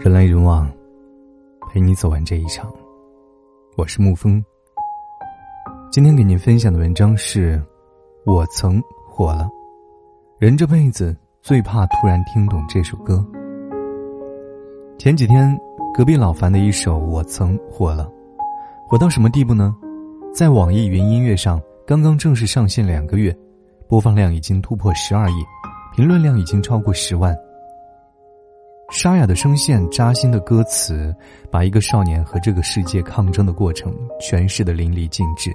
人来人往，陪你走完这一场。我是沐风。今天给您分享的文章是《我曾火了》，人这辈子最怕突然听懂这首歌。前几天，隔壁老樊的一首《我曾火了》，火到什么地步呢？在网易云音乐上，刚刚正式上线两个月，播放量已经突破十二亿，评论量已经超过十万。沙哑的声线、扎心的歌词，把一个少年和这个世界抗争的过程诠释的淋漓尽致。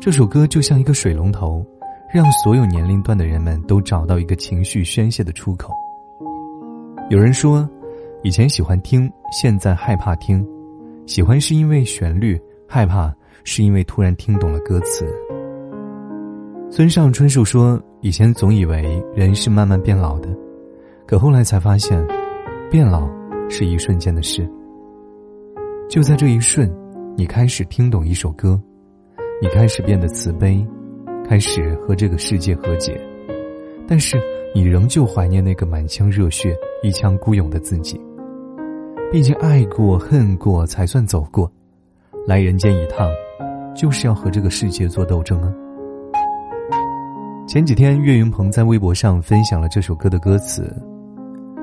这首歌就像一个水龙头，让所有年龄段的人们都找到一个情绪宣泄的出口。有人说。以前喜欢听，现在害怕听。喜欢是因为旋律，害怕是因为突然听懂了歌词。村上春树说：“以前总以为人是慢慢变老的，可后来才发现，变老是一瞬间的事。就在这一瞬，你开始听懂一首歌，你开始变得慈悲，开始和这个世界和解，但是你仍旧怀念那个满腔热血、一腔孤勇的自己。”毕竟爱过恨过才算走过，来人间一趟，就是要和这个世界做斗争啊！前几天岳云鹏在微博上分享了这首歌的歌词：“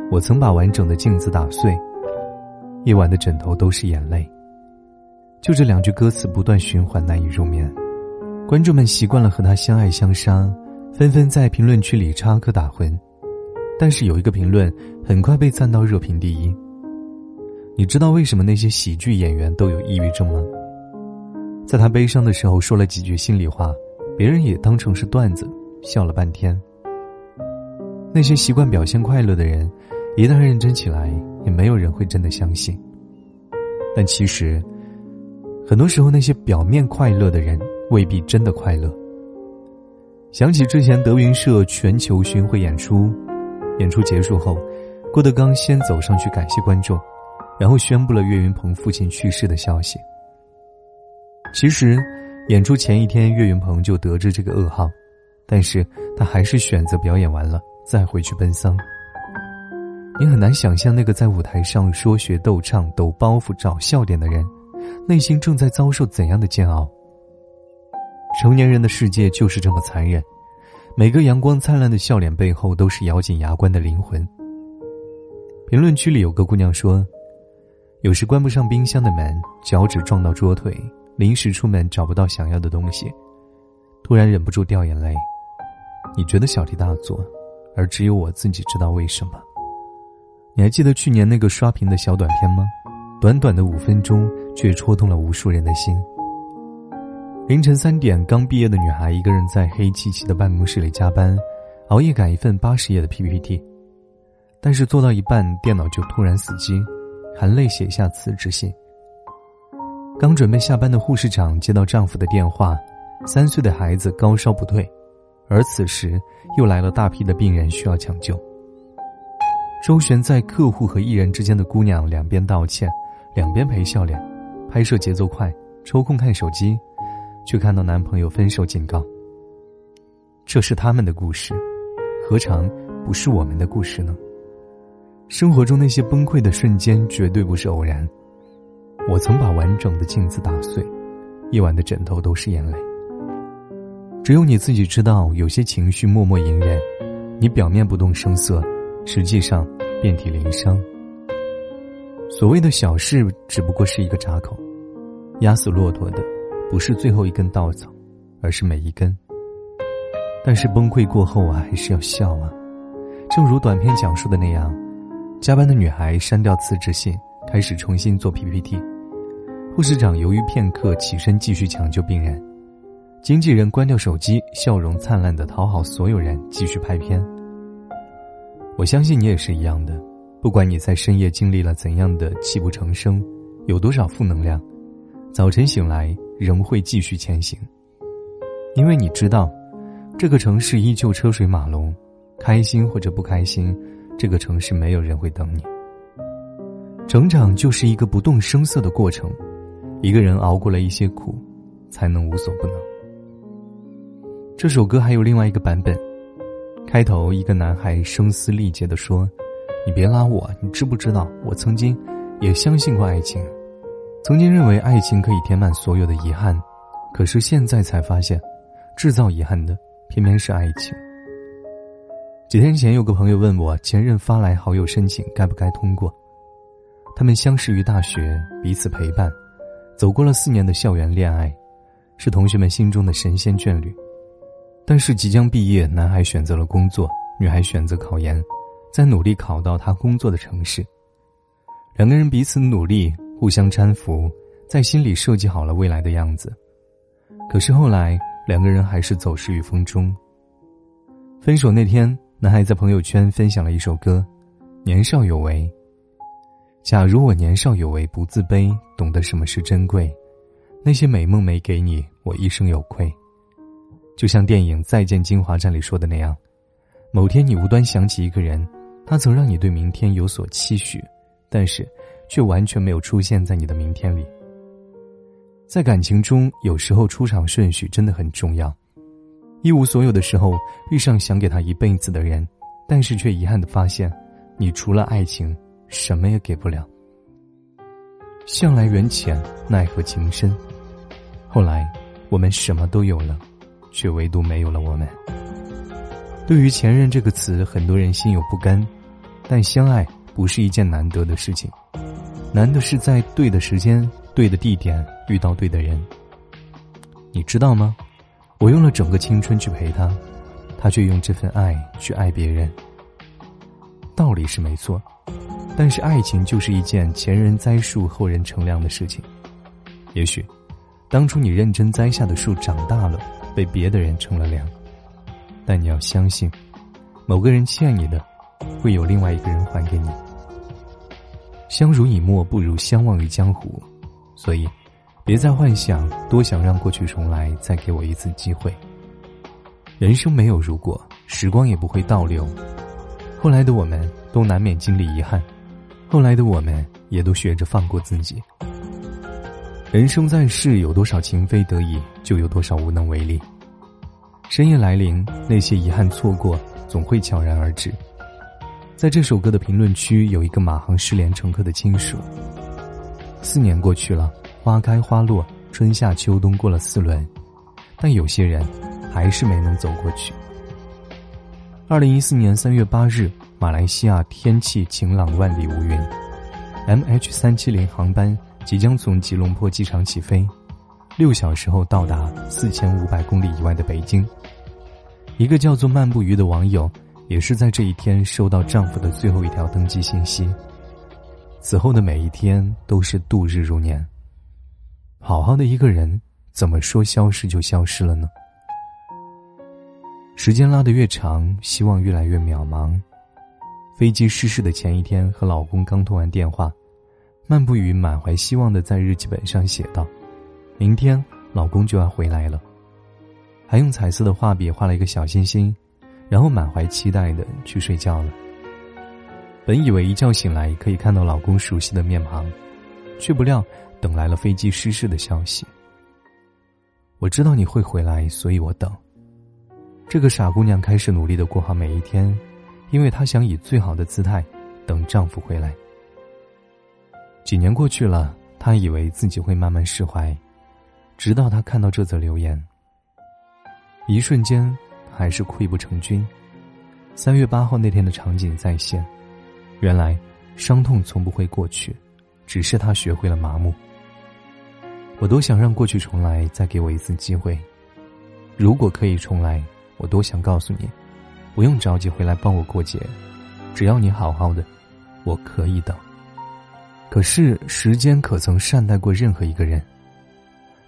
我曾把完整的镜子打碎，夜晚的枕头都是眼泪。”就这两句歌词不断循环，难以入眠。观众们习惯了和他相爱相杀，纷纷在评论区里插科打诨，但是有一个评论很快被赞到热评第一。你知道为什么那些喜剧演员都有抑郁症吗？在他悲伤的时候说了几句心里话，别人也当成是段子，笑了半天。那些习惯表现快乐的人，一旦认真起来，也没有人会真的相信。但其实，很多时候那些表面快乐的人，未必真的快乐。想起之前德云社全球巡回演出，演出结束后，郭德纲先走上去感谢观众。然后宣布了岳云鹏父亲去世的消息。其实，演出前一天，岳云鹏就得知这个噩耗，但是他还是选择表演完了再回去奔丧。你很难想象那个在舞台上说学逗唱、抖包袱、找笑点的人，内心正在遭受怎样的煎熬。成年人的世界就是这么残忍，每个阳光灿烂的笑脸背后，都是咬紧牙关的灵魂。评论区里有个姑娘说。有时关不上冰箱的门，脚趾撞到桌腿，临时出门找不到想要的东西，突然忍不住掉眼泪。你觉得小题大做，而只有我自己知道为什么。你还记得去年那个刷屏的小短片吗？短短的五分钟，却戳痛了无数人的心。凌晨三点，刚毕业的女孩一个人在黑漆漆的办公室里加班，熬夜赶一份八十页的 PPT，但是做到一半，电脑就突然死机。含泪写下辞职信。刚准备下班的护士长接到丈夫的电话，三岁的孩子高烧不退，而此时又来了大批的病人需要抢救。周旋在客户和艺人之间的姑娘，两边道歉，两边赔笑脸，拍摄节奏快，抽空看手机，却看到男朋友分手警告。这是他们的故事，何尝不是我们的故事呢？生活中那些崩溃的瞬间绝对不是偶然。我曾把完整的镜子打碎，夜晚的枕头都是眼泪。只有你自己知道，有些情绪默默隐忍，你表面不动声色，实际上遍体鳞伤。所谓的小事，只不过是一个闸口，压死骆驼的不是最后一根稻草，而是每一根。但是崩溃过后啊，还是要笑啊，正如短片讲述的那样。加班的女孩删掉辞职信，开始重新做 PPT。护士长犹豫片刻，起身继续抢救病人。经纪人关掉手机，笑容灿烂的讨好所有人，继续拍片。我相信你也是一样的，不管你在深夜经历了怎样的泣不成声，有多少负能量，早晨醒来仍会继续前行。因为你知道，这个城市依旧车水马龙，开心或者不开心。这个城市没有人会等你。成长就是一个不动声色的过程，一个人熬过了一些苦，才能无所不能。这首歌还有另外一个版本，开头一个男孩声嘶力竭地说：“你别拉我，你知不知道？我曾经也相信过爱情，曾经认为爱情可以填满所有的遗憾，可是现在才发现，制造遗憾的偏偏是爱情。几天前，有个朋友问我，前任发来好友申请，该不该通过？他们相识于大学，彼此陪伴，走过了四年的校园恋爱，是同学们心中的神仙眷侣。但是即将毕业，男孩选择了工作，女孩选择考研，在努力考到他工作的城市。两个人彼此努力，互相搀扶，在心里设计好了未来的样子。可是后来，两个人还是走失于风中。分手那天，男孩在朋友圈分享了一首歌，《年少有为》。假如我年少有为，不自卑，懂得什么是珍贵，那些美梦没给你，我一生有愧。就像电影《再见金华站》里说的那样，某天你无端想起一个人，他曾让你对明天有所期许，但是却完全没有出现在你的明天里。在感情中，有时候出场顺序真的很重要。一无所有的时候，遇上想给他一辈子的人，但是却遗憾的发现，你除了爱情。什么也给不了。向来缘浅，奈何情深。后来，我们什么都有了，却唯独没有了我们。对于“前任”这个词，很多人心有不甘，但相爱不是一件难得的事情，难的是在对的时间、对的地点遇到对的人。你知道吗？我用了整个青春去陪他，他却用这份爱去爱别人。道理是没错。但是爱情就是一件前人栽树后人乘凉的事情，也许，当初你认真栽下的树长大了，被别的人乘了凉，但你要相信，某个人欠你的，会有另外一个人还给你。相濡以沫不如相忘于江湖，所以，别再幻想多想让过去重来，再给我一次机会。人生没有如果，时光也不会倒流，后来的我们都难免经历遗憾。后来的我们也都学着放过自己。人生在世，有多少情非得已，就有多少无能为力。深夜来临，那些遗憾错过，总会悄然而至。在这首歌的评论区，有一个马航失联乘客的亲属。四年过去了，花开花落，春夏秋冬过了四轮，但有些人还是没能走过去。二零一四年三月八日。马来西亚天气晴朗，万里无云。MH 三七零航班即将从吉隆坡机场起飞，六小时后到达四千五百公里以外的北京。一个叫做漫步鱼的网友，也是在这一天收到丈夫的最后一条登机信息。此后的每一天都是度日如年。好好的一个人，怎么说消失就消失了呢？时间拉得越长，希望越来越渺茫。飞机失事的前一天，和老公刚通完电话，漫步于满怀希望的在日记本上写道：“明天老公就要回来了。”还用彩色的画笔画了一个小心心，然后满怀期待的去睡觉了。本以为一觉醒来可以看到老公熟悉的面庞，却不料等来了飞机失事的消息。我知道你会回来，所以我等。这个傻姑娘开始努力的过好每一天。因为她想以最好的姿态等丈夫回来。几年过去了，他以为自己会慢慢释怀，直到他看到这则留言。一瞬间，还是溃不成军。三月八号那天的场景再现，原来伤痛从不会过去，只是他学会了麻木。我多想让过去重来，再给我一次机会。如果可以重来，我多想告诉你。不用着急回来帮我过节，只要你好好的，我可以等。可是时间可曾善待过任何一个人？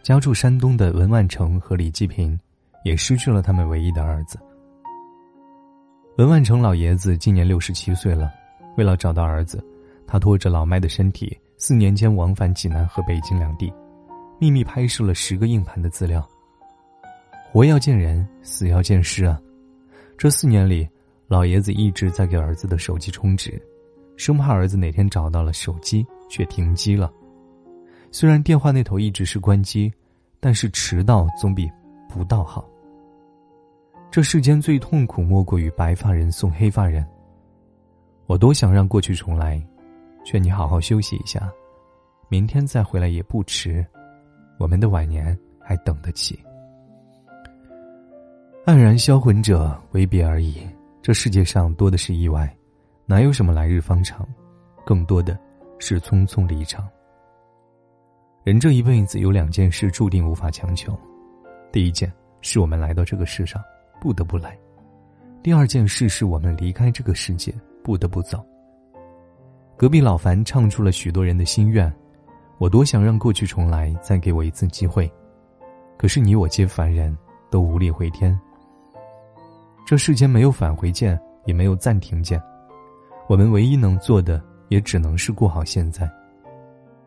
家住山东的文万成和李继平，也失去了他们唯一的儿子。文万成老爷子今年六十七岁了，为了找到儿子，他拖着老迈的身体，四年间往返济南和北京两地，秘密拍摄了十个硬盘的资料。活要见人，死要见尸啊！这四年里，老爷子一直在给儿子的手机充值，生怕儿子哪天找到了手机却停机了。虽然电话那头一直是关机，但是迟到总比不到好。这世间最痛苦莫过于白发人送黑发人。我多想让过去重来，劝你好好休息一下，明天再回来也不迟。我们的晚年还等得起。黯然销魂者，为别而已。这世界上多的是意外，哪有什么来日方长？更多的是匆匆离场。人这一辈子有两件事注定无法强求：第一件是我们来到这个世上不得不来；第二件事是我们离开这个世界不得不走。隔壁老樊唱出了许多人的心愿。我多想让过去重来，再给我一次机会，可是你我皆凡人，都无力回天。这世间没有返回键，也没有暂停键，我们唯一能做的，也只能是过好现在，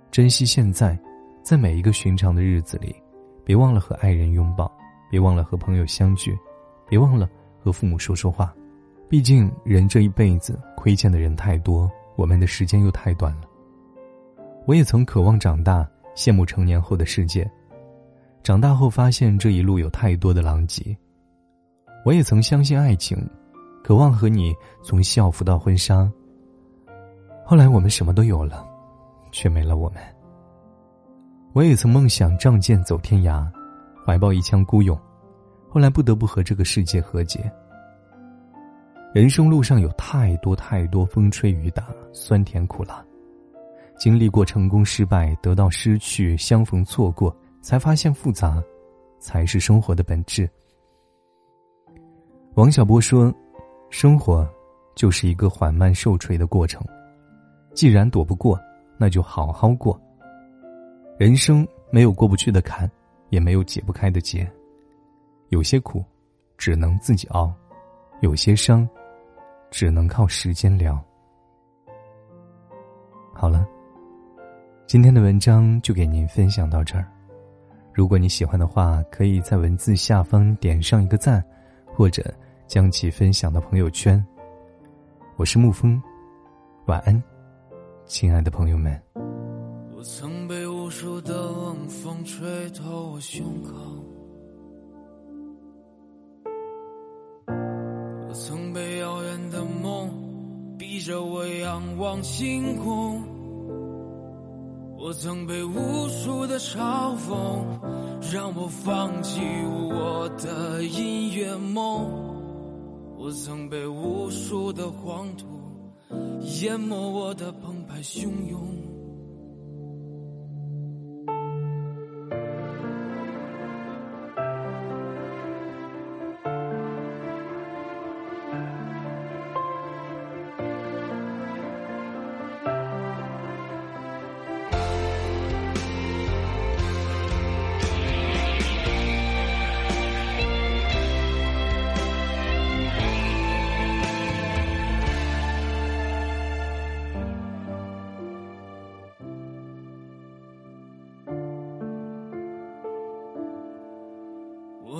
珍惜现在，在每一个寻常的日子里，别忘了和爱人拥抱，别忘了和朋友相聚，别忘了和父母说说话。毕竟人这一辈子亏欠的人太多，我们的时间又太短了。我也曾渴望长大，羡慕成年后的世界。长大后发现这一路有太多的狼藉。我也曾相信爱情，渴望和你从校服到婚纱。后来我们什么都有了，却没了我们。我也曾梦想仗剑走天涯，怀抱一腔孤勇。后来不得不和这个世界和解。人生路上有太多太多风吹雨打，酸甜苦辣。经历过成功、失败、得到、失去、相逢、错过，才发现复杂，才是生活的本质。王小波说：“生活就是一个缓慢受锤的过程，既然躲不过，那就好好过。人生没有过不去的坎，也没有解不开的结。有些苦，只能自己熬；有些伤，只能靠时间疗。”好了。今天的文章就给您分享到这儿。如果你喜欢的话，可以在文字下方点上一个赞，或者将其分享到朋友圈。我是沐风，晚安，亲爱的朋友们。我曾被无数的冷风吹透我胸口，我曾被遥远的梦逼着我仰望星空。我曾被无数的嘲讽，让我放弃我的音乐梦。我曾被无数的黄土淹没我的澎湃汹涌。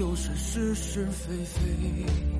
就是是是非非。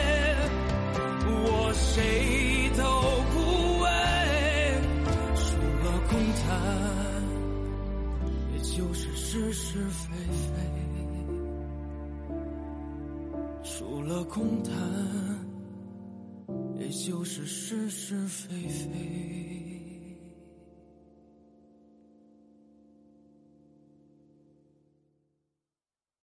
是非非，除了空谈，也就是是是非非。